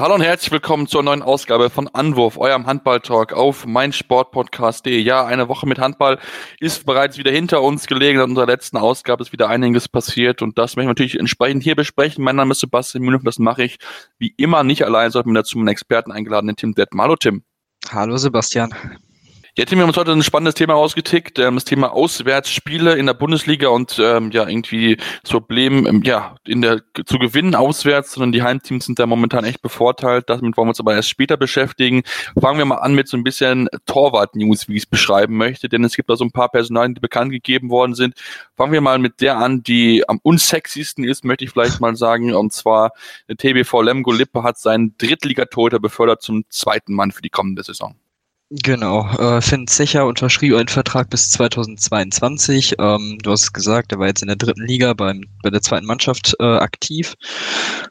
Hallo und herzlich willkommen zur neuen Ausgabe von Anwurf, eurem Handball-Talk auf meinsportpodcast.de. Ja, eine Woche mit Handball ist bereits wieder hinter uns gelegen. In unserer letzten Ausgabe ist wieder einiges passiert und das möchten wir natürlich entsprechend hier besprechen. Mein Name ist Sebastian Mühlen und das mache ich wie immer nicht allein, sondern dazu einen Experten eingeladen, den Tim Detmer. Hallo Tim. Hallo Sebastian. Ja, Tim, wir haben uns heute ein spannendes Thema rausgetickt, ähm, das Thema Auswärtsspiele in der Bundesliga und ähm, ja, irgendwie das Problem, ähm, ja, in der zu gewinnen auswärts, sondern die Heimteams sind da momentan echt bevorteilt. Damit wollen wir uns aber erst später beschäftigen. Fangen wir mal an mit so ein bisschen Torwart-News, wie ich es beschreiben möchte, denn es gibt da so ein paar Personalien, die bekannt gegeben worden sind. Fangen wir mal mit der an, die am unsexiesten ist, möchte ich vielleicht mal sagen, und zwar der TBV Lemgo Lippe hat seinen Drittligatorhüter befördert zum zweiten Mann für die kommende Saison. Genau, äh, Finn Zecher unterschrieb einen Vertrag bis 2022. Ähm, du hast es gesagt, er war jetzt in der dritten Liga beim, bei der zweiten Mannschaft äh, aktiv,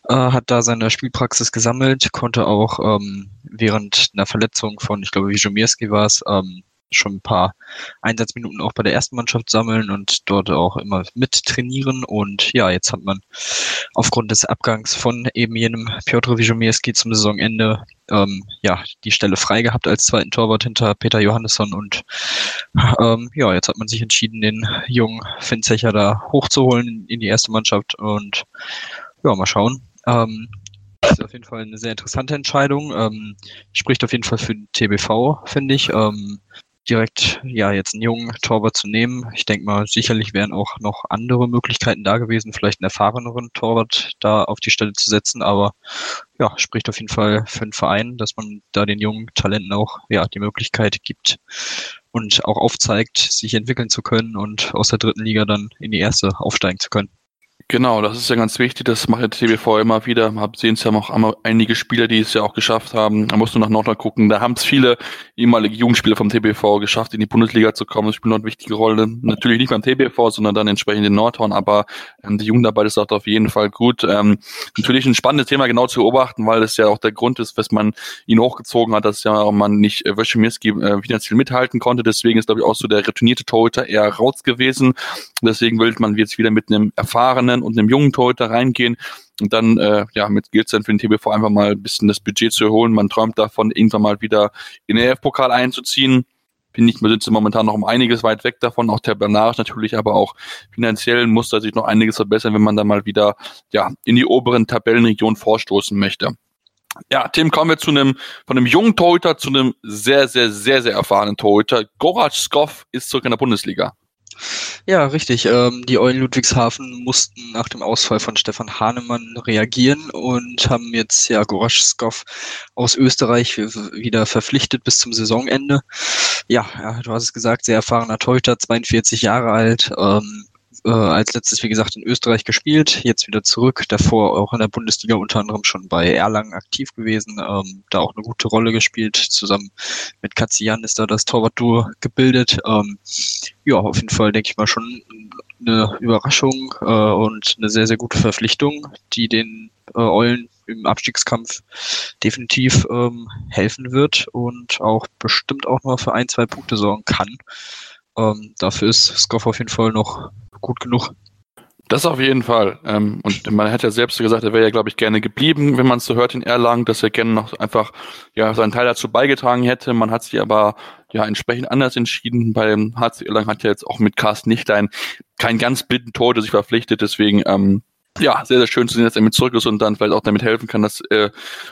äh, hat da seine Spielpraxis gesammelt, konnte auch ähm, während einer Verletzung von, ich glaube, Wijomirski war es, ähm, schon ein paar Einsatzminuten auch bei der ersten Mannschaft sammeln und dort auch immer mit trainieren. Und ja, jetzt hat man aufgrund des Abgangs von eben jenem Piotr Wijomierski zum Saisonende ähm, ja die Stelle frei gehabt als zweiten Torwart hinter Peter Johannesson und ähm, ja, jetzt hat man sich entschieden, den jungen Finzecher da hochzuholen in die erste Mannschaft und ja, mal schauen. Ähm, das ist auf jeden Fall eine sehr interessante Entscheidung. Ähm, spricht auf jeden Fall für den TBV, finde ich. Ähm, direkt ja jetzt einen jungen Torwart zu nehmen. Ich denke mal, sicherlich wären auch noch andere Möglichkeiten da gewesen, vielleicht einen erfahreneren Torwart da auf die Stelle zu setzen, aber ja, spricht auf jeden Fall für den Verein, dass man da den jungen Talenten auch ja die Möglichkeit gibt und auch aufzeigt, sich entwickeln zu können und aus der dritten Liga dann in die erste aufsteigen zu können. Genau, das ist ja ganz wichtig. Das macht der TBV immer wieder. Hab sehen es ja auch einige Spieler, die es ja auch geschafft haben. Da musst du nach Nordrhein gucken. Da haben es viele ehemalige Jugendspieler vom TBV geschafft, in die Bundesliga zu kommen. Das spielt eine wichtige Rolle. Natürlich nicht beim TBV, sondern dann entsprechend in Nordhorn. Aber ähm, die Jugendarbeit ist auch auf jeden Fall gut. Ähm, natürlich ein spannendes Thema genau zu beobachten, weil es ja auch der Grund ist, dass man ihn hochgezogen hat, dass ja auch man nicht äh, Wöschemirski äh, finanziell mithalten konnte. Deswegen ist, glaube ich, auch so der retournierte Torhüter eher raus gewesen. Deswegen will man jetzt wieder mit einem erfahrenen und einem jungen Torhüter reingehen und dann äh, ja mit gilt dann für den TBV einfach mal ein bisschen das Budget zu erholen. Man träumt davon, irgendwann mal wieder in den EF-Pokal einzuziehen. Finde ich, wir sind momentan noch um einiges weit weg davon, auch tabellarisch natürlich, aber auch finanziell muss da sich noch einiges verbessern, wenn man da mal wieder ja in die oberen Tabellenregionen vorstoßen möchte. Ja, Tim, kommen wir zu einem, von einem jungen Torhüter zu einem sehr, sehr, sehr, sehr erfahrenen Torhüter. Gorac Skov ist zurück in der Bundesliga. Ja, richtig. Ähm, die Eulen Ludwigshafen mussten nach dem Ausfall von Stefan Hahnemann reagieren und haben jetzt ja Goraschskow aus Österreich wieder verpflichtet bis zum Saisonende. Ja, ja, du hast es gesagt, sehr erfahrener Torhüter, 42 Jahre alt, ähm, äh, als letztes, wie gesagt, in Österreich gespielt, jetzt wieder zurück, davor auch in der Bundesliga unter anderem schon bei Erlangen aktiv gewesen, ähm, da auch eine gute Rolle gespielt, zusammen mit Katzian ist da das Torwart-Duo gebildet. Ähm, ja, auf jeden Fall denke ich mal schon eine Überraschung äh, und eine sehr, sehr gute Verpflichtung, die den äh, Eulen im Abstiegskampf definitiv ähm, helfen wird und auch bestimmt auch noch für ein, zwei Punkte sorgen kann. Ähm, dafür ist Skoff auf jeden Fall noch gut genug. Das auf jeden Fall. Ähm, und man hat ja selbst gesagt, er wäre ja, glaube ich, gerne geblieben, wenn man es so hört in Erlangen, dass er gerne noch einfach ja seinen Teil dazu beigetragen hätte. Man hat sich aber ja entsprechend anders entschieden. Beim HC Erlangen hat ja jetzt auch mit Carsten nicht ein kein ganz blinden Tor, der sich verpflichtet. Deswegen ähm, ja, sehr, sehr schön zu sehen, dass er mit zurück ist und dann vielleicht auch damit helfen kann, dass äh,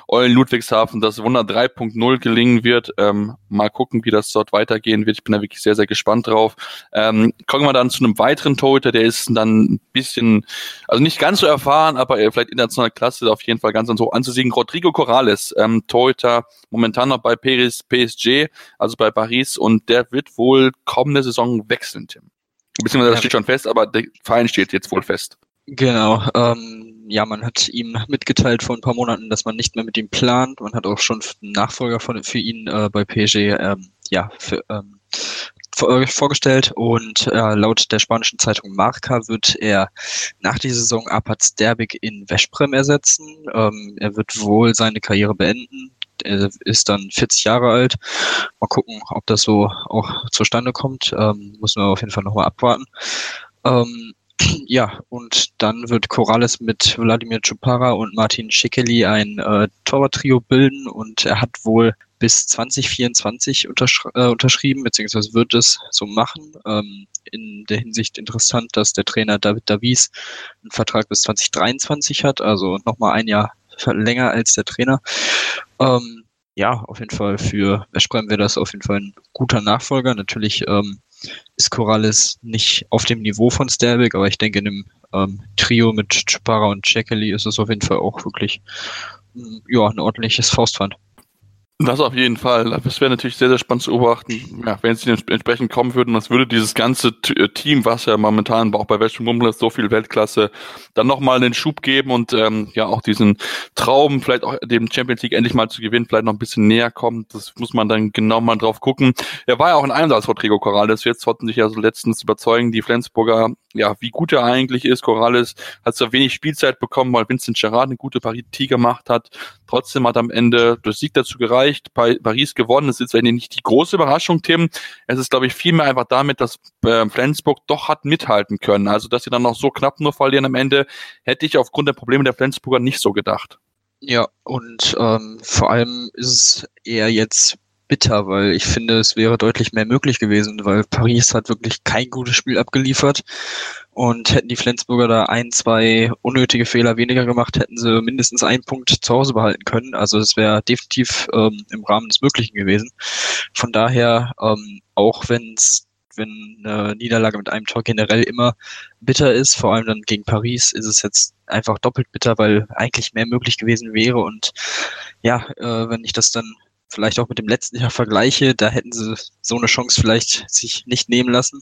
Eulen Ludwigshafen das Wunder 3.0 gelingen wird. Ähm, mal gucken, wie das dort weitergehen wird. Ich bin da wirklich sehr, sehr gespannt drauf. Ähm, kommen wir dann zu einem weiteren Torhüter, der ist dann ein bisschen, also nicht ganz so erfahren, aber äh, vielleicht internationale Klasse auf jeden Fall ganz so anzusehen. Rodrigo Corrales, ähm, Torhüter, momentan noch bei Paris, PSG, also bei Paris und der wird wohl kommende Saison wechseln, Tim. Beziehungsweise das steht schon fest, aber der Verein steht jetzt wohl fest. Genau. Ähm, ja, man hat ihm mitgeteilt vor ein paar Monaten, dass man nicht mehr mit ihm plant. Man hat auch schon einen Nachfolger von, für ihn äh, bei PSG ähm, ja, für, ähm, äh, vorgestellt und äh, laut der spanischen Zeitung Marca wird er nach dieser Saison Apat Derbig in Veszprem ersetzen. Ähm, er wird wohl seine Karriere beenden. Er ist dann 40 Jahre alt. Mal gucken, ob das so auch zustande kommt. Ähm, müssen wir auf jeden Fall nochmal abwarten. Ähm, ja, und dann wird Corrales mit Wladimir Chupara und Martin Schikeli ein äh, Torwarttrio bilden und er hat wohl bis 2024 untersch äh, unterschrieben, beziehungsweise wird es so machen. Ähm, in der Hinsicht interessant, dass der Trainer David Davies einen Vertrag bis 2023 hat, also nochmal ein Jahr länger als der Trainer. Ähm, ja, auf jeden Fall für Westbrem wäre das auf jeden Fall ein guter Nachfolger. Natürlich ähm, ist Corrales nicht auf dem Niveau von Sterbeck, aber ich denke, in einem ähm, Trio mit Chupara und Chekeli ist es auf jeden Fall auch wirklich ja, ein ordentliches Faustpfand. Das auf jeden Fall. Das wäre natürlich sehr, sehr spannend zu beobachten, ja, wenn sie entsprechend kommen würden. Das würde dieses ganze äh, Team, was ja momentan auch bei Western Mumbler so viel Weltklasse, dann nochmal einen Schub geben und ähm, ja auch diesen Traum, vielleicht auch dem Champions League endlich mal zu gewinnen, vielleicht noch ein bisschen näher kommen. Das muss man dann genau mal drauf gucken. Er war ja auch ein Einsatz vor Trigo Corrales. Jetzt konnten sich ja so letztens überzeugen, die Flensburger, ja, wie gut er eigentlich ist. Corrales hat so wenig Spielzeit bekommen, weil Vincent Gerard eine gute Partie gemacht hat. Trotzdem hat am Ende der Sieg dazu gereicht, Paris gewonnen. Es ist eigentlich nicht die große Überraschung, Tim. Es ist, glaube ich, vielmehr einfach damit, dass äh, Flensburg doch hat mithalten können. Also, dass sie dann noch so knapp nur verlieren am Ende, hätte ich aufgrund der Probleme der Flensburger nicht so gedacht. Ja, und ähm, vor allem ist es eher jetzt bitter, weil ich finde, es wäre deutlich mehr möglich gewesen, weil Paris hat wirklich kein gutes Spiel abgeliefert. Und hätten die Flensburger da ein, zwei unnötige Fehler weniger gemacht, hätten sie mindestens einen Punkt zu Hause behalten können. Also es wäre definitiv ähm, im Rahmen des Möglichen gewesen. Von daher, ähm, auch wenn's wenn eine Niederlage mit einem Tor generell immer bitter ist, vor allem dann gegen Paris, ist es jetzt einfach doppelt bitter, weil eigentlich mehr möglich gewesen wäre. Und ja, äh, wenn ich das dann vielleicht auch mit dem letzten Jahr vergleiche, da hätten sie so eine Chance vielleicht sich nicht nehmen lassen.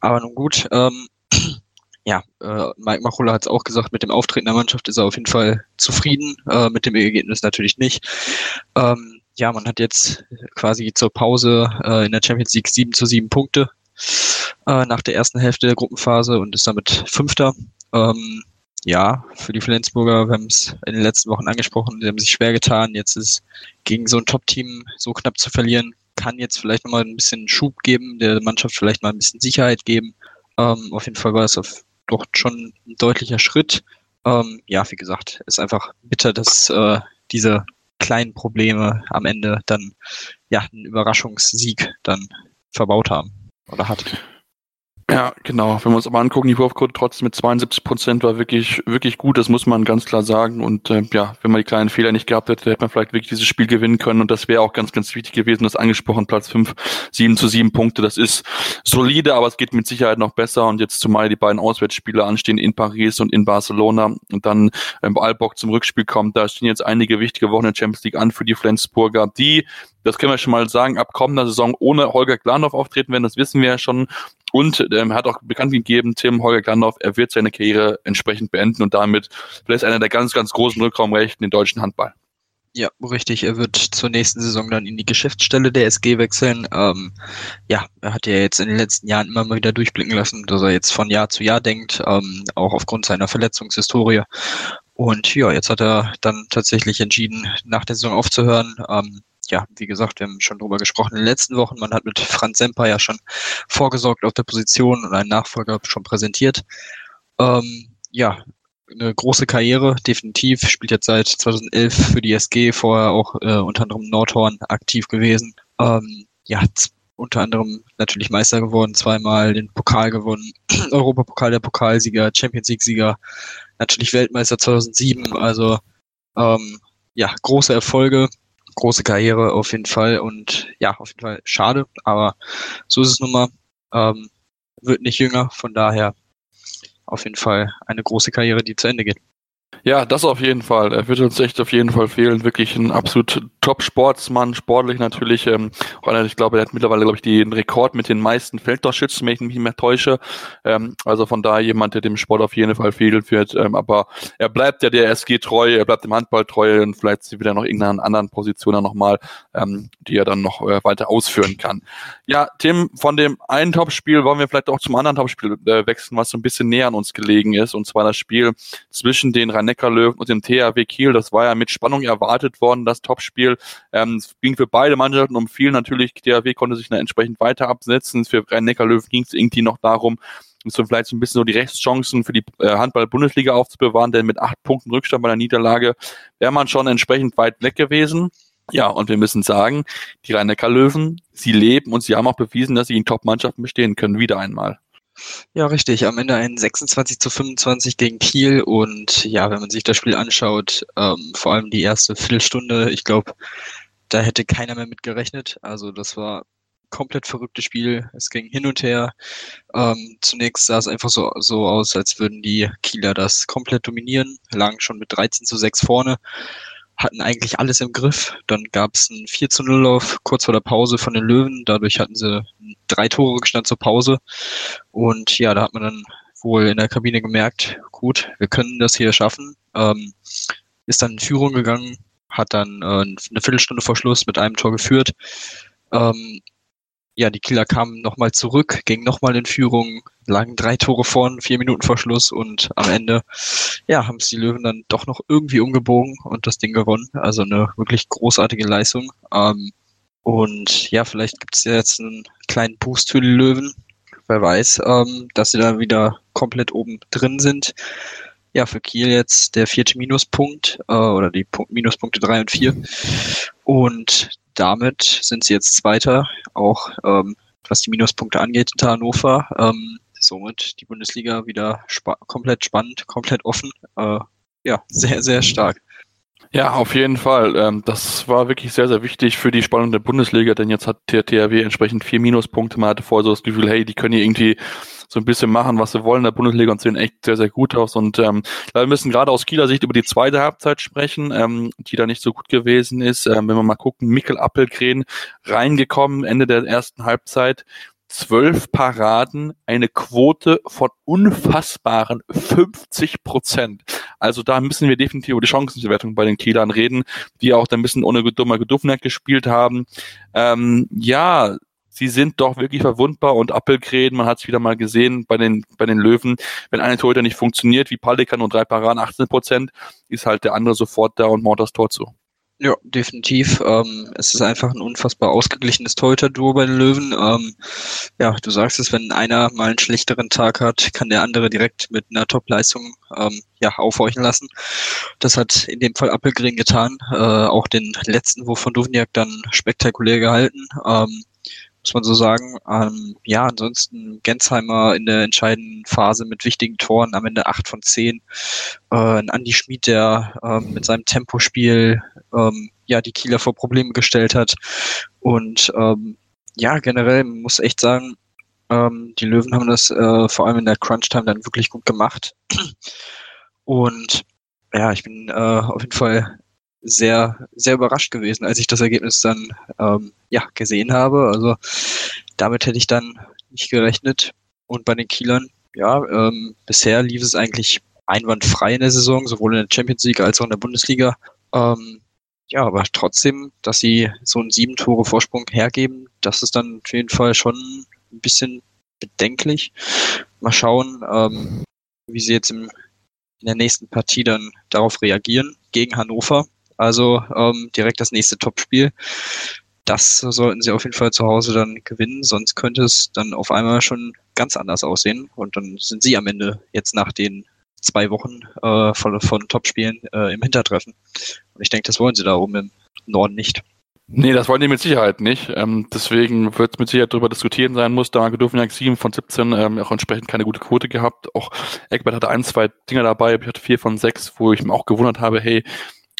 Aber nun gut, ähm, ja, äh, Mike Machulla hat es auch gesagt, mit dem Auftreten der Mannschaft ist er auf jeden Fall zufrieden, äh, mit dem Ergebnis natürlich nicht. Ähm, ja, man hat jetzt quasi zur Pause äh, in der Champions League 7 zu 7 Punkte äh, nach der ersten Hälfte der Gruppenphase und ist damit Fünfter. Ähm, ja, für die Flensburger, wir haben es in den letzten Wochen angesprochen, sie haben sich schwer getan. Jetzt ist gegen so ein Top-Team so knapp zu verlieren, kann jetzt vielleicht nochmal ein bisschen Schub geben, der Mannschaft vielleicht mal ein bisschen Sicherheit geben. Ähm, auf jeden Fall war es auf, doch schon ein deutlicher Schritt. Ähm, ja, wie gesagt, ist einfach bitter, dass äh, diese kleinen Probleme am Ende dann ja einen Überraschungssieg dann verbaut haben oder hat. Ja, genau. Wenn wir uns aber angucken, die Wurfquote trotzdem mit 72 Prozent war wirklich, wirklich gut. Das muss man ganz klar sagen. Und äh, ja, wenn man die kleinen Fehler nicht gehabt hätte, hätte man vielleicht wirklich dieses Spiel gewinnen können. Und das wäre auch ganz, ganz wichtig gewesen. Das angesprochen, Platz 5, 7 zu 7 Punkte. Das ist solide, aber es geht mit Sicherheit noch besser. Und jetzt zumal die beiden Auswärtsspiele anstehen in Paris und in Barcelona und dann ähm, Albock zum Rückspiel kommt, da stehen jetzt einige wichtige Wochen in der Champions League an für die Flensburger, die das können wir schon mal sagen, ab kommender Saison ohne Holger Glandorf auftreten werden, das wissen wir ja schon. Und ähm, hat auch bekannt gegeben, Tim Holger Glandorf, er wird seine Karriere entsprechend beenden und damit vielleicht einer der ganz, ganz großen Rückraumrechten in deutschen Handball. Ja, richtig. Er wird zur nächsten Saison dann in die Geschäftsstelle der SG wechseln. Ähm, ja, er hat ja jetzt in den letzten Jahren immer mal wieder durchblicken lassen, dass er jetzt von Jahr zu Jahr denkt, ähm, auch aufgrund seiner Verletzungshistorie. Und ja, jetzt hat er dann tatsächlich entschieden, nach der Saison aufzuhören. Ähm, ja, wie gesagt, wir haben schon drüber gesprochen in den letzten Wochen. Man hat mit Franz Semper ja schon vorgesorgt auf der Position und einen Nachfolger schon präsentiert. Ähm, ja, eine große Karriere, definitiv. Spielt jetzt seit 2011 für die SG, vorher auch äh, unter anderem Nordhorn aktiv gewesen. Ähm, ja, unter anderem natürlich Meister geworden, zweimal den Pokal gewonnen, Europapokal der Pokalsieger, Champions League-Sieger, natürlich Weltmeister 2007. Also ähm, ja, große Erfolge große Karriere auf jeden Fall und ja, auf jeden Fall schade, aber so ist es nun mal. Ähm, wird nicht jünger, von daher auf jeden Fall eine große Karriere, die zu Ende geht. Ja, das auf jeden Fall. Er wird uns echt auf jeden Fall fehlen. Wirklich ein absolut Top-Sportsmann, sportlich natürlich. Ähm, ich glaube, er hat mittlerweile, glaube ich, den Rekord mit den meisten Feldtorschützen, wenn ich mich nicht mehr täusche. Ähm, also von daher jemand, der dem Sport auf jeden Fall fehlen wird. Ähm, aber er bleibt ja der SG treu, er bleibt dem Handball treu und vielleicht wieder noch irgendeiner anderen Position nochmal, ähm, die er dann noch äh, weiter ausführen kann. Ja, Tim, von dem einen Topspiel wollen wir vielleicht auch zum anderen Topspiel äh, wechseln, was so ein bisschen näher an uns gelegen ist. Und zwar das Spiel zwischen den rhein löwen und dem THW Kiel. Das war ja mit Spannung erwartet worden, das Topspiel. Ähm, es ging für beide Mannschaften um viel. Natürlich, THW konnte sich dann entsprechend weiter absetzen. Für Rhein-Neckar-Löwen ging es irgendwie noch darum, so vielleicht so ein bisschen so die Rechtschancen für die äh, Handball-Bundesliga aufzubewahren, denn mit acht Punkten Rückstand bei der Niederlage wäre man schon entsprechend weit weg gewesen. Ja, und wir müssen sagen, die Rhein-Neckar-Löwen, sie leben und sie haben auch bewiesen, dass sie in Top-Mannschaften bestehen können, wieder einmal. Ja, richtig. Am Ende ein 26 zu 25 gegen Kiel. Und ja, wenn man sich das Spiel anschaut, ähm, vor allem die erste Viertelstunde, ich glaube, da hätte keiner mehr mit gerechnet. Also das war komplett verrücktes Spiel. Es ging hin und her. Ähm, zunächst sah es einfach so, so aus, als würden die Kieler das komplett dominieren, lagen schon mit 13 zu 6 vorne hatten eigentlich alles im Griff. Dann gab es ein 4 zu 0 auf kurz vor der Pause von den Löwen. Dadurch hatten sie drei Tore gestanden zur Pause. Und ja, da hat man dann wohl in der Kabine gemerkt, gut, wir können das hier schaffen. Ähm, ist dann in Führung gegangen, hat dann äh, eine Viertelstunde vor Schluss mit einem Tor geführt. Ähm, ja, die Kieler kamen nochmal zurück, gingen nochmal in Führung, lagen drei Tore vorn, vier Minuten vor Schluss und am Ende, ja, haben es die Löwen dann doch noch irgendwie umgebogen und das Ding gewonnen. Also eine wirklich großartige Leistung. Ähm, und ja, vielleicht gibt es jetzt einen kleinen Boost für die Löwen. Wer weiß, ähm, dass sie da wieder komplett oben drin sind. Ja, für Kiel jetzt der vierte Minuspunkt äh, oder die Punkt, Minuspunkte drei und vier. Und damit sind sie jetzt Zweiter, auch ähm, was die Minuspunkte angeht hinter Hannover. Ähm, somit die Bundesliga wieder spa komplett spannend, komplett offen. Äh, ja, sehr, sehr stark. Ja, auf jeden Fall. Ähm, das war wirklich sehr, sehr wichtig für die Spannung der Bundesliga, denn jetzt hat der THW entsprechend vier Minuspunkte. Man hatte vorher so das Gefühl, hey, die können hier irgendwie so ein bisschen machen, was sie wollen in der Bundesliga und sehen echt sehr, sehr gut aus. Und ähm, wir müssen gerade aus Kieler Sicht über die zweite Halbzeit sprechen, ähm, die da nicht so gut gewesen ist. Ähm, wenn wir mal gucken, Mikkel Appelgren reingekommen, Ende der ersten Halbzeit zwölf Paraden, eine Quote von unfassbaren 50 Prozent. Also da müssen wir definitiv über die Chancenbewertung bei den Kielern reden, die auch ein bisschen ohne dummer Geduffenheit gespielt haben. Ähm, ja, sie sind doch wirklich verwundbar und Appelgräden, man hat es wieder mal gesehen bei den, bei den Löwen, wenn eine Torhüter nicht funktioniert, wie Palikan und drei Paraden 18 Prozent, ist halt der andere sofort da und macht das Tor zu. Ja, definitiv. Ähm, es ist einfach ein unfassbar ausgeglichenes Torhüter-Duo bei den Löwen. Ähm, ja, du sagst es, wenn einer mal einen schlechteren Tag hat, kann der andere direkt mit einer Top-Leistung ähm, ja, aufhorchen lassen. Das hat in dem Fall Appelgren getan. Äh, auch den letzten Wurf von Duvniak dann spektakulär gehalten. Ähm, muss man so sagen. Ähm, ja, ansonsten Gensheimer in der entscheidenden Phase mit wichtigen Toren, am Ende acht von zehn. Äh, ein Andi Schmid, der ähm, mit seinem Tempospiel ähm, ja die Kieler vor Probleme gestellt hat. Und ähm, ja, generell muss echt sagen, ähm, die Löwen haben das äh, vor allem in der Crunch-Time dann wirklich gut gemacht. Und ja, ich bin äh, auf jeden Fall sehr, sehr überrascht gewesen, als ich das Ergebnis dann ähm, ja, gesehen habe. Also damit hätte ich dann nicht gerechnet. Und bei den Kielern, ja, ähm, bisher lief es eigentlich einwandfrei in der Saison, sowohl in der Champions League als auch in der Bundesliga. Ähm, ja, aber trotzdem, dass sie so einen sieben Tore Vorsprung hergeben, das ist dann auf jeden Fall schon ein bisschen bedenklich. Mal schauen, ähm, wie sie jetzt im, in der nächsten Partie dann darauf reagieren gegen Hannover. Also ähm, direkt das nächste Topspiel. Das sollten sie auf jeden Fall zu Hause dann gewinnen, sonst könnte es dann auf einmal schon ganz anders aussehen. Und dann sind sie am Ende jetzt nach den zwei Wochen äh, von, von Topspielen äh, im Hintertreffen. Und ich denke, das wollen sie da oben im Norden nicht. Nee, das wollen die mit Sicherheit nicht. Ähm, deswegen wird es mit Sicherheit darüber diskutieren sein muss. Da Duvniak 7 von 17 ähm, auch entsprechend keine gute Quote gehabt. Auch Eckbert hatte ein, zwei Dinger dabei. Ich hatte vier von sechs, wo ich mir auch gewundert habe, hey,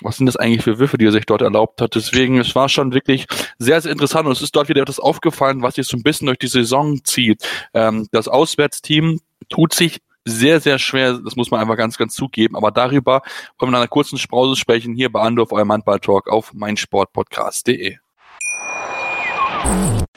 was sind das eigentlich für Würfe, die er sich dort erlaubt hat. Deswegen, es war schon wirklich sehr, sehr interessant und es ist dort wieder etwas aufgefallen, was sich so ein bisschen durch die Saison zieht. Ähm, das Auswärtsteam tut sich sehr, sehr schwer. Das muss man einfach ganz, ganz zugeben. Aber darüber wollen wir nach einer kurzen Pause sprechen, hier bei Andorf, eurem Handball-Talk auf meinsportpodcast.de.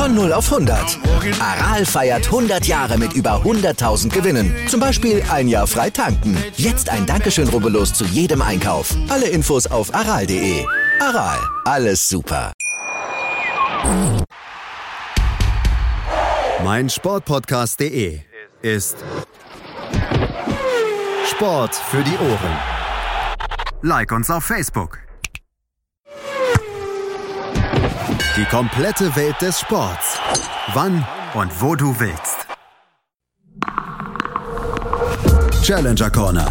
Von 0 auf 100. Aral feiert 100 Jahre mit über 100.000 Gewinnen. Zum Beispiel ein Jahr frei tanken. Jetzt ein Dankeschön, rubbellos zu jedem Einkauf. Alle Infos auf aral.de. Aral, alles super. Mein Sportpodcast.de ist Sport für die Ohren. Like uns auf Facebook. Die komplette Welt des Sports. Wann und wo du willst. Challenger Corner.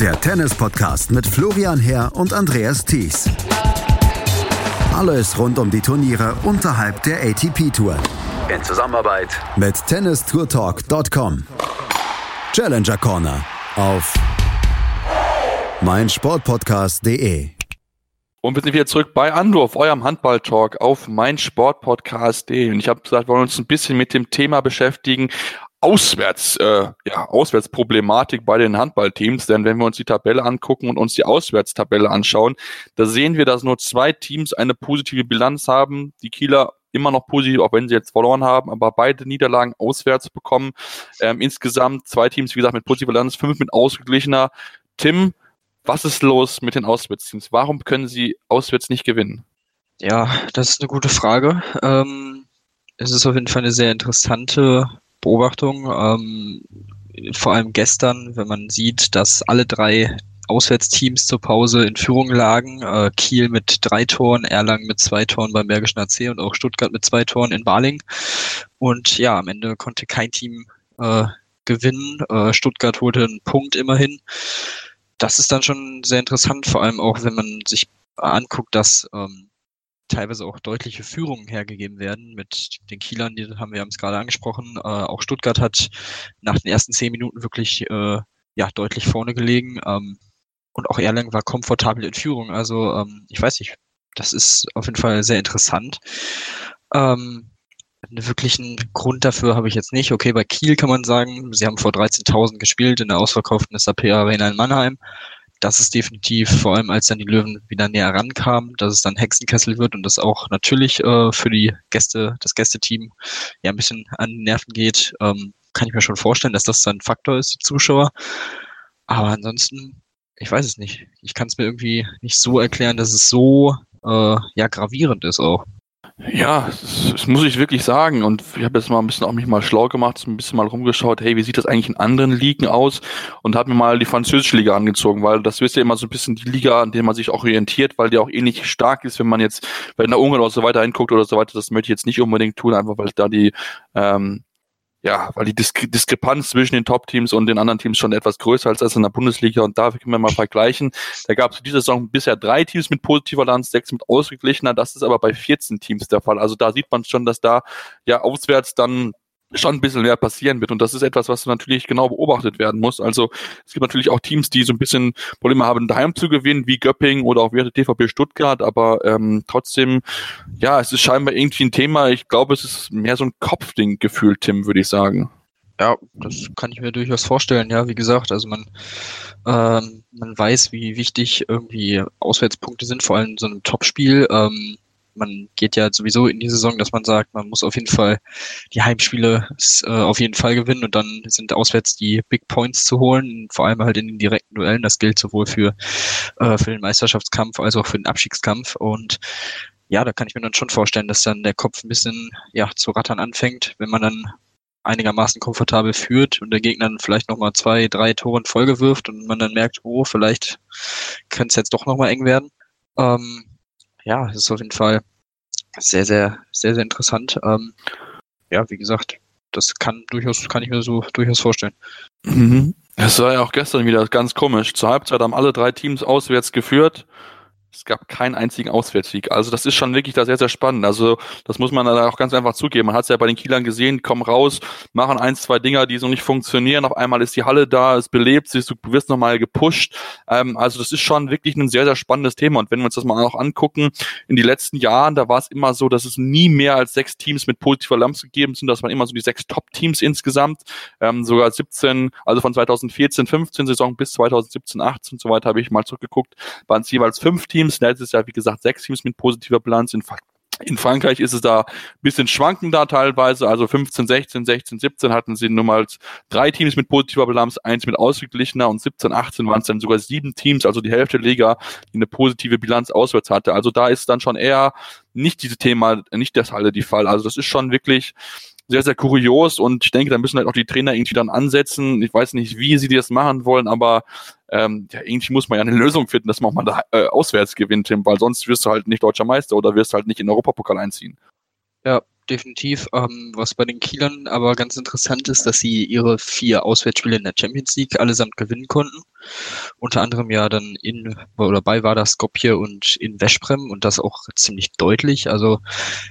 Der Tennis-Podcast mit Florian Herr und Andreas Thies. Alles rund um die Turniere unterhalb der ATP-Tour. In Zusammenarbeit mit tennistourtalk.com. Challenger Corner auf meinsportpodcast.de. Und wir sind wieder zurück bei Andorf, eurem Handball-Talk auf meinsportpodcast.de. Und ich habe gesagt, wir wollen uns ein bisschen mit dem Thema beschäftigen, Auswärts, äh, ja, Auswärtsproblematik bei den Handballteams. Denn wenn wir uns die Tabelle angucken und uns die Auswärtstabelle anschauen, da sehen wir, dass nur zwei Teams eine positive Bilanz haben. Die Kieler immer noch positiv, auch wenn sie jetzt verloren haben, aber beide Niederlagen auswärts bekommen. Ähm, insgesamt zwei Teams, wie gesagt, mit positiver Bilanz, fünf mit ausgeglichener. Tim, was ist los mit den Auswärtsteams? Warum können sie auswärts nicht gewinnen? Ja, das ist eine gute Frage. Ähm, es ist auf jeden Fall eine sehr interessante Beobachtung. Ähm, vor allem gestern, wenn man sieht, dass alle drei Auswärtsteams zur Pause in Führung lagen. Äh, Kiel mit drei Toren, Erlangen mit zwei Toren beim Bergischen AC und auch Stuttgart mit zwei Toren in Baling. Und ja, am Ende konnte kein Team äh, gewinnen. Äh, Stuttgart holte einen Punkt immerhin das ist dann schon sehr interessant, vor allem auch, wenn man sich anguckt, dass ähm, teilweise auch deutliche Führungen hergegeben werden mit den Kielern, die haben wir haben es gerade angesprochen. Äh, auch Stuttgart hat nach den ersten zehn Minuten wirklich äh, ja deutlich vorne gelegen. Ähm, und auch Erlangen war komfortabel in Führung. Also ähm, ich weiß nicht, das ist auf jeden Fall sehr interessant. Ähm, einen wirklichen Grund dafür habe ich jetzt nicht. Okay, bei Kiel kann man sagen, sie haben vor 13.000 gespielt in der ausverkauften SAP Arena in Mannheim. Das ist definitiv, vor allem als dann die Löwen wieder näher rankamen, dass es dann Hexenkessel wird und das auch natürlich äh, für die Gäste, das Gästeteam ja ein bisschen an die Nerven geht, ähm, kann ich mir schon vorstellen, dass das dann ein Faktor ist, die Zuschauer. Aber ansonsten, ich weiß es nicht. Ich kann es mir irgendwie nicht so erklären, dass es so äh, ja gravierend ist auch. Ja, das, das, muss ich wirklich sagen. Und ich habe jetzt mal ein bisschen auch mich mal schlau gemacht, ein bisschen mal rumgeschaut, hey, wie sieht das eigentlich in anderen Ligen aus? Und habe mir mal die französische Liga angezogen, weil das ist ja immer so ein bisschen die Liga, an der man sich auch orientiert, weil die auch ähnlich stark ist, wenn man jetzt bei der Ungarn oder so weiter hinguckt oder so weiter. Das möchte ich jetzt nicht unbedingt tun, einfach weil da die ähm, ja, weil die Disk Diskrepanz zwischen den Top-Teams und den anderen Teams schon etwas größer als in der Bundesliga und da können wir mal vergleichen. Da gab es diese Saison bisher drei Teams mit positiver Lanz, sechs mit ausgeglichener, das ist aber bei 14 Teams der Fall. Also da sieht man schon, dass da ja auswärts dann schon ein bisschen mehr passieren wird. Und das ist etwas, was natürlich genau beobachtet werden muss. Also es gibt natürlich auch Teams, die so ein bisschen Probleme haben, daheim zu gewinnen, wie Göpping oder auch wie TVP Stuttgart, aber ähm, trotzdem, ja, es ist scheinbar irgendwie ein Thema. Ich glaube, es ist mehr so ein Kopfding gefühlt, Tim, würde ich sagen. Ja, das kann ich mir durchaus vorstellen. Ja, wie gesagt, also man, ähm, man weiß, wie wichtig irgendwie Auswärtspunkte sind, vor allem in so einem Topspiel. Ähm, man geht ja sowieso in die Saison, dass man sagt, man muss auf jeden Fall die Heimspiele äh, auf jeden Fall gewinnen und dann sind auswärts die Big Points zu holen, vor allem halt in den direkten Duellen. Das gilt sowohl für, äh, für den Meisterschaftskampf als auch für den Abstiegskampf und ja, da kann ich mir dann schon vorstellen, dass dann der Kopf ein bisschen ja zu rattern anfängt, wenn man dann einigermaßen komfortabel führt und der Gegner dann vielleicht nochmal zwei, drei Tore in Folge wirft und man dann merkt, oh, vielleicht könnte es jetzt doch nochmal eng werden. Ähm, ja, ist auf jeden Fall sehr, sehr, sehr, sehr interessant. Ähm, ja, wie gesagt, das kann durchaus, kann ich mir so durchaus vorstellen. Mhm. Es war ja auch gestern wieder ganz komisch. Zur Halbzeit haben alle drei Teams auswärts geführt. Es gab keinen einzigen Auswärtssieg. Also das ist schon wirklich da sehr, sehr spannend. Also das muss man da auch ganz einfach zugeben. Man hat es ja bei den Kielern gesehen, kommen raus, machen eins, zwei Dinger, die so nicht funktionieren. Auf einmal ist die Halle da, es belebt sich, du wirst nochmal gepusht. Ähm, also das ist schon wirklich ein sehr, sehr spannendes Thema. Und wenn wir uns das mal auch angucken, in die letzten Jahren, da war es immer so, dass es nie mehr als sechs Teams mit positiver Lamps gegeben sind. Das waren immer so die sechs Top-Teams insgesamt. Ähm, sogar 17, also von 2014, 15 Saison bis 2017, 18 und so weiter habe ich mal zurückgeguckt, waren es jeweils fünf Teams Teams. Letztes Jahr, wie gesagt, sechs Teams mit positiver Bilanz. In, in Frankreich ist es da ein bisschen schwankender teilweise. Also 15, 16, 16, 17 hatten sie nur mal drei Teams mit positiver Bilanz, eins mit ausgeglichener und 17, 18 waren es dann sogar sieben Teams, also die Hälfte der Liga, die eine positive Bilanz auswärts hatte. Also da ist dann schon eher nicht diese Thema, nicht das Halle die Fall. Also das ist schon wirklich sehr, sehr kurios und ich denke, da müssen halt auch die Trainer irgendwie dann ansetzen. Ich weiß nicht, wie sie das machen wollen, aber ähm, ja, irgendwie muss man ja eine Lösung finden, dass man mal da äh, auswärts gewinnt, Tim, weil sonst wirst du halt nicht deutscher Meister oder wirst halt nicht in den Europapokal einziehen. Ja, definitiv. Ähm, was bei den Kielern aber ganz interessant ist, dass sie ihre vier Auswärtsspiele in der Champions League allesamt gewinnen konnten. Unter anderem ja dann in oder bei war das Skopje und in Veszprem und das auch ziemlich deutlich. Also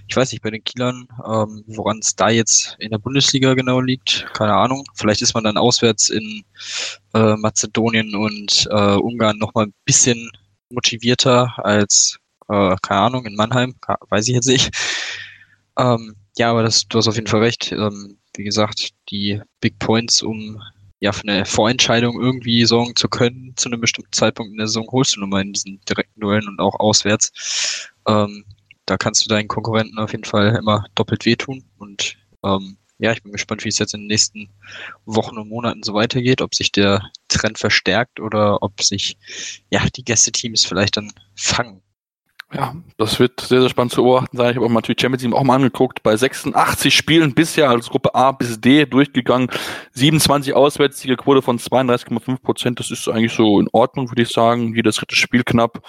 ich weiß nicht bei den Kielern, ähm, woran es da jetzt in der Bundesliga genau liegt, keine Ahnung. Vielleicht ist man dann auswärts in äh, Mazedonien und äh, Ungarn nochmal ein bisschen motivierter als, äh, keine Ahnung, in Mannheim, weiß ich jetzt nicht. Ähm, ja, aber das, du hast auf jeden Fall recht. Ähm, wie gesagt, die Big Points, um ja für eine Vorentscheidung irgendwie sorgen zu können, zu einem bestimmten Zeitpunkt in der Saison holst du nun mal in diesen direkten Duellen und auch auswärts. Ähm, da kannst du deinen Konkurrenten auf jeden Fall immer doppelt wehtun. Und ähm, ja, ich bin gespannt, wie es jetzt in den nächsten Wochen und Monaten so weitergeht, ob sich der Trend verstärkt oder ob sich ja die Gästeteams vielleicht dann fangen ja, das wird sehr, sehr spannend zu beobachten sein. Ich habe auch mal natürlich Champions League auch mal angeguckt. Bei 86 Spielen bisher als Gruppe A bis D durchgegangen. 27 Auswärtssiege, Quote von 32,5 Prozent. Das ist eigentlich so in Ordnung, würde ich sagen. Jedes dritte Spiel knapp.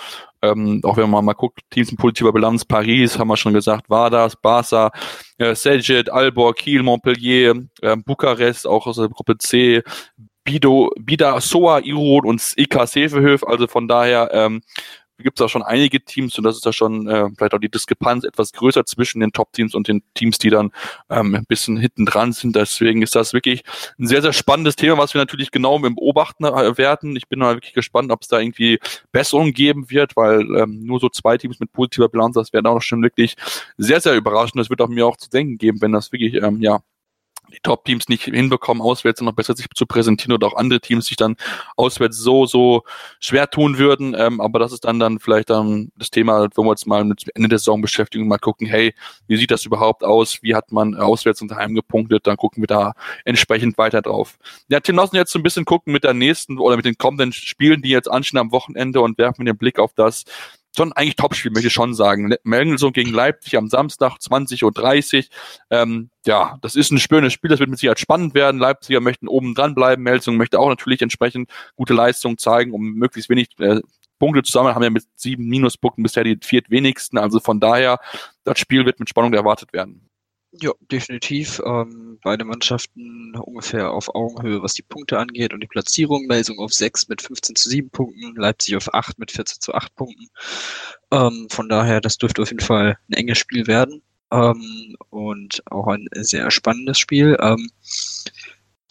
Ähm, auch wenn man mal guckt, Teams in positiver Bilanz, Paris, haben wir schon gesagt, Vardas, Barca, äh, Sejet, Albor, Kiel, Montpellier, äh, Bukarest, auch aus der Gruppe C, Bido, Bida, Soa, Iron und IK Sefehöf. Also von daher, ähm, gibt es auch schon einige Teams und das ist ja schon äh, vielleicht auch die Diskrepanz etwas größer zwischen den Top-Teams und den Teams, die dann ähm, ein bisschen hinten dran sind. Deswegen ist das wirklich ein sehr, sehr spannendes Thema, was wir natürlich genau im Beobachten äh, werden. Ich bin mal wirklich gespannt, ob es da irgendwie Besserungen geben wird, weil ähm, nur so zwei Teams mit positiver Bilanz, das wäre auch schon wirklich sehr, sehr überraschend. Das wird auch mir auch zu denken geben, wenn das wirklich ähm, ja die Top-Teams nicht hinbekommen, auswärts noch besser sich zu präsentieren oder auch andere Teams sich dann auswärts so, so schwer tun würden. Ähm, aber das ist dann dann vielleicht dann das Thema, wenn wir uns mal mit Ende der Saison beschäftigen und mal gucken, hey, wie sieht das überhaupt aus? Wie hat man auswärts und daheim gepunktet? Dann gucken wir da entsprechend weiter drauf. Ja, Tim, lassen wir jetzt so ein bisschen gucken mit der nächsten oder mit den kommenden Spielen, die jetzt anstehen am Wochenende und werfen den Blick auf das schon eigentlich Topspiel, möchte ich schon sagen. Melsung gegen Leipzig am Samstag 20.30 Uhr. Ähm, ja, das ist ein schönes Spiel, das wird mit Sicherheit spannend werden. Leipziger möchten oben dran bleiben, Melsung möchte auch natürlich entsprechend gute Leistung zeigen, um möglichst wenig äh, Punkte zu sammeln, haben ja mit sieben Minuspunkten bisher die viertwenigsten. Also von daher, das Spiel wird mit Spannung erwartet werden. Ja, definitiv. Ähm, beide Mannschaften ungefähr auf Augenhöhe, was die Punkte angeht und die Platzierung. Melsung auf 6 mit 15 zu 7 Punkten, Leipzig auf 8 mit 14 zu 8 Punkten. Ähm, von daher, das dürfte auf jeden Fall ein enges Spiel werden ähm, und auch ein sehr spannendes Spiel. Ähm,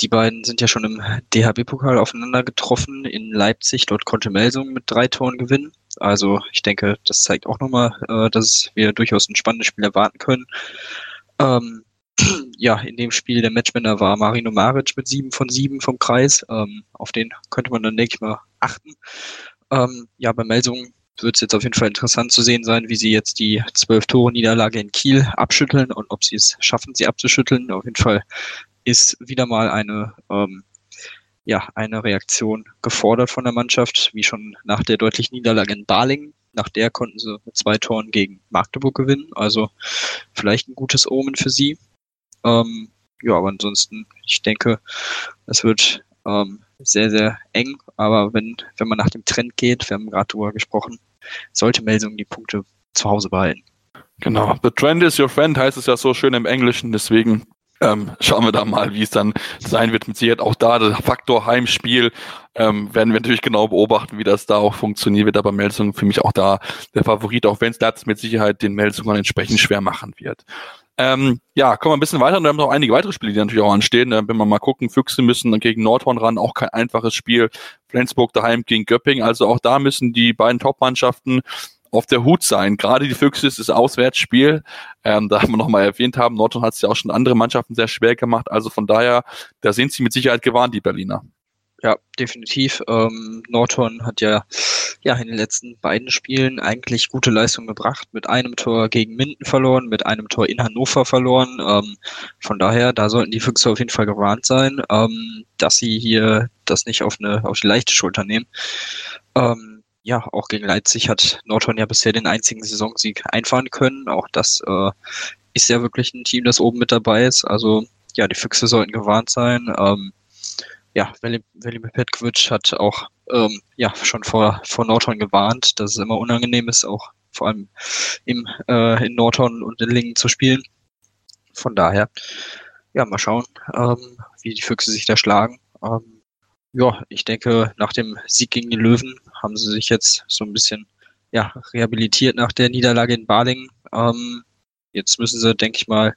die beiden sind ja schon im DHB-Pokal aufeinander getroffen in Leipzig. Dort konnte Melsung mit drei Toren gewinnen. Also ich denke, das zeigt auch nochmal, äh, dass wir durchaus ein spannendes Spiel erwarten können. Ähm, ja, in dem Spiel der Matchwinner war Marino Maric mit sieben von sieben vom Kreis. Ähm, auf den könnte man dann, denke ich mal, achten. Ähm, ja, bei Melsung wird es jetzt auf jeden Fall interessant zu sehen sein, wie sie jetzt die zwölf Tore Niederlage in Kiel abschütteln und ob sie es schaffen, sie abzuschütteln. Auf jeden Fall ist wieder mal eine ähm, ja, eine Reaktion gefordert von der Mannschaft, wie schon nach der deutlichen Niederlage in Balingen. Nach der konnten sie mit zwei Toren gegen Magdeburg gewinnen. Also vielleicht ein gutes Omen für sie. Ähm, ja, aber ansonsten, ich denke, es wird ähm, sehr, sehr eng. Aber wenn, wenn man nach dem Trend geht, wir haben gerade darüber gesprochen, sollte Melsung die Punkte zu Hause behalten. Genau. The trend is your friend heißt es ja so schön im Englischen. Deswegen Ähm, schauen wir da mal, wie es dann sein wird. Mit Sicherheit auch da der Faktor Heimspiel ähm, werden wir natürlich genau beobachten, wie das da auch funktioniert wird. Aber Melsung für mich auch da der Favorit, auch wenn es das mit Sicherheit den Melsungern entsprechend schwer machen wird. Ähm, ja, kommen wir ein bisschen weiter. Und wir haben noch einige weitere Spiele, die natürlich auch anstehen. Äh, wenn wir mal gucken, Füchse müssen dann gegen Nordhorn ran, auch kein einfaches Spiel. Flensburg daheim gegen Göpping. Also auch da müssen die beiden Top-Mannschaften auf der Hut sein. Gerade die Füchse ist das Auswärtsspiel. Ähm, da haben wir nochmal erwähnt haben, Nordhorn hat es ja auch schon andere Mannschaften sehr schwer gemacht. Also von daher, da sind sie mit Sicherheit gewarnt, die Berliner. Ja, definitiv. Ähm, Nordhorn hat ja, ja in den letzten beiden Spielen eigentlich gute Leistung gebracht. Mit einem Tor gegen Minden verloren, mit einem Tor in Hannover verloren. Ähm, von daher, da sollten die Füchse auf jeden Fall gewarnt sein, ähm, dass sie hier das nicht auf eine auf die leichte Schulter nehmen. Ähm, ja, auch gegen Leipzig hat Nordhorn ja bisher den einzigen Saisonsieg einfahren können. Auch das äh, ist ja wirklich ein Team, das oben mit dabei ist. Also ja, die Füchse sollten gewarnt sein. Ähm, ja, Velimir Petkovic hat auch ähm, ja schon vor, vor Nordhorn gewarnt, dass es immer unangenehm ist, auch vor allem im, äh, in Nordhorn und in Lingen zu spielen. Von daher, ja, mal schauen, ähm, wie die Füchse sich da schlagen. Ähm, ja, ich denke, nach dem Sieg gegen die Löwen haben sie sich jetzt so ein bisschen ja, rehabilitiert nach der Niederlage in Balingen. Ähm, jetzt müssen sie, denke ich mal,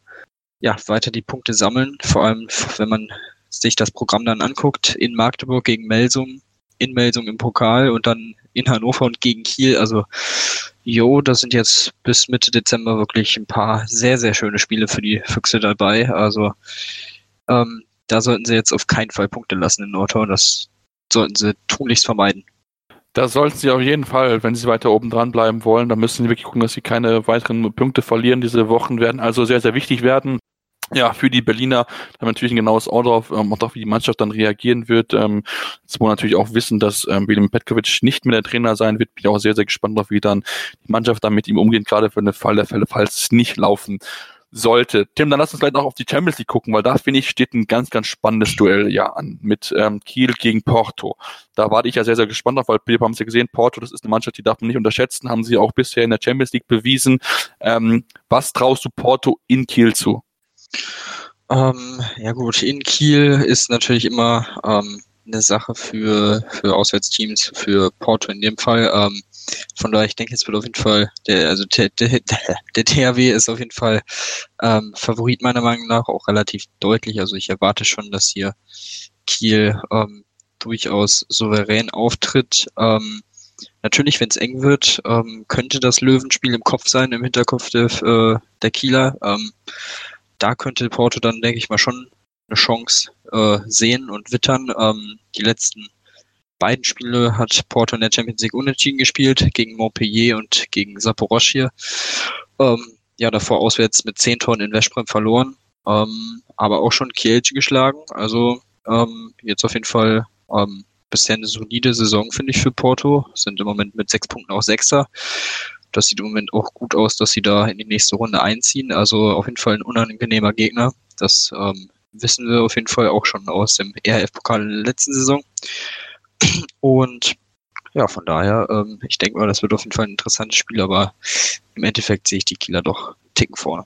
ja, weiter die Punkte sammeln. Vor allem, wenn man sich das Programm dann anguckt, in Magdeburg gegen Melsung, in Melsung im Pokal und dann in Hannover und gegen Kiel. Also, jo, das sind jetzt bis Mitte Dezember wirklich ein paar sehr, sehr schöne Spiele für die Füchse dabei. Also, ähm, da sollten sie jetzt auf keinen Fall Punkte lassen in Nordhorn. Das sollten sie tunlichst vermeiden. Da sollten sie auf jeden Fall, wenn sie weiter oben dran bleiben wollen, dann müssen sie wirklich gucken, dass sie keine weiteren Punkte verlieren. Diese Wochen werden also sehr, sehr wichtig werden ja, für die Berliner haben wir natürlich ein genaues Auge drauf, ähm, auch wie die Mannschaft dann reagieren wird. Ähm, jetzt muss man natürlich auch wissen, dass ähm, William Petkovic nicht mehr der Trainer sein wird. Bin ich auch sehr, sehr gespannt darauf, wie dann die Mannschaft dann mit ihm umgeht, gerade für den Fall der Fälle, falls es nicht laufen sollte. Tim, dann lass uns vielleicht noch auf die Champions League gucken, weil da finde ich, steht ein ganz, ganz spannendes Duell ja an mit ähm, Kiel gegen Porto. Da warte ich ja sehr, sehr gespannt auf, weil wir haben es ja gesehen, Porto, das ist eine Mannschaft, die darf man nicht unterschätzen, haben sie auch bisher in der Champions League bewiesen. Ähm, was traust du Porto in Kiel zu? Ähm, ja gut, in Kiel ist natürlich immer ähm, eine Sache für, für Auswärtsteams, für Porto in dem Fall. Ähm, von daher, ich denke, es wird auf jeden Fall, der, also der, der, der THW ist auf jeden Fall ähm, Favorit meiner Meinung nach, auch relativ deutlich. Also ich erwarte schon, dass hier Kiel ähm, durchaus souverän auftritt. Ähm, natürlich, wenn es eng wird, ähm, könnte das Löwenspiel im Kopf sein, im Hinterkopf der, äh, der Kieler. Ähm, da könnte Porto dann, denke ich mal, schon eine Chance äh, sehen und wittern. Ähm, die letzten beiden Spiele hat Porto in der Champions League unentschieden gespielt, gegen Montpellier und gegen Saporoschje. Ähm, ja, davor auswärts mit zehn Toren in Veszprem verloren, ähm, aber auch schon Kielce geschlagen. Also ähm, jetzt auf jeden Fall ähm, bisher eine solide Saison, finde ich, für Porto. Sind im Moment mit sechs Punkten auch Sechster. Das sieht im Moment auch gut aus, dass sie da in die nächste Runde einziehen. Also auf jeden Fall ein unangenehmer Gegner. Das ähm, wissen wir auf jeden Fall auch schon aus dem ERF-Pokal in der letzten Saison. Und ja, von daher, ähm, ich denke mal, das wird auf jeden Fall ein interessantes Spiel, aber im Endeffekt sehe ich die Kieler doch einen Ticken vorne.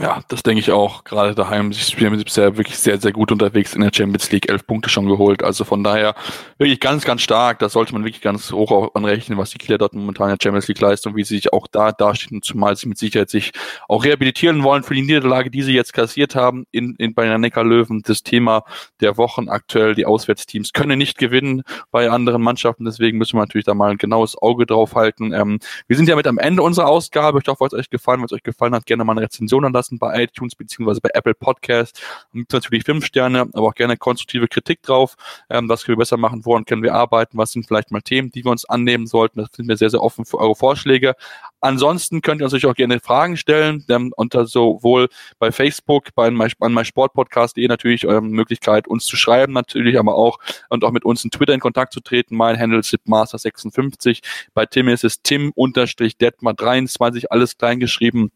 Ja, das denke ich auch. Gerade daheim, sie spielen bisher wirklich sehr, sehr gut unterwegs in der Champions League, elf Punkte schon geholt. Also von daher wirklich ganz, ganz stark. Da sollte man wirklich ganz hoch anrechnen, was die Kieler dort momentan in der Champions League leisten und wie sie sich auch da dastehen, zumal sie mit Sicherheit sich auch rehabilitieren wollen für die Niederlage, die sie jetzt kassiert haben in, in bei der Neckar-Löwen. Das Thema der Wochen aktuell, die Auswärtsteams können nicht gewinnen bei anderen Mannschaften. Deswegen müssen wir natürlich da mal ein genaues Auge drauf halten. Ähm, wir sind ja mit am Ende unserer Ausgabe. Ich hoffe, es euch gefallen. Wenn es euch gefallen hat, gerne mal eine Rezension an lassen bei iTunes beziehungsweise bei Apple Podcast. Und natürlich fünf Sterne, aber auch gerne konstruktive Kritik drauf. Ähm, was können wir besser machen? Woran können wir arbeiten? Was sind vielleicht mal Themen, die wir uns annehmen sollten? Das sind wir sehr, sehr offen für eure Vorschläge. Ansonsten könnt ihr uns natürlich auch gerne Fragen stellen, ähm, unter sowohl bei Facebook, bei my, mysportpodcast.de natürlich eure Möglichkeit, uns zu schreiben, natürlich, aber auch und auch mit uns in Twitter in Kontakt zu treten. Mein Handle ist Master56. Bei Tim ist es Tim-Detmar23, alles klein geschrieben.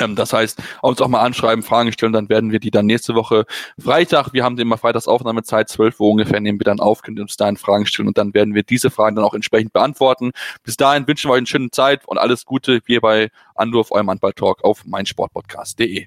Ähm, das heißt, uns auch mal anschreiben, Fragen stellen, dann werden wir die dann nächste Woche Freitag, wir haben immer Freitags Aufnahmezeit, 12 Uhr ungefähr, nehmen wir dann auf, könnt ihr uns dahin Fragen stellen und dann werden wir diese Fragen dann auch entsprechend beantworten. Bis dahin wünschen wir euch eine schöne Zeit und alles Gute hier bei Anruf, eurem Handball-Talk auf meinsportpodcast.de.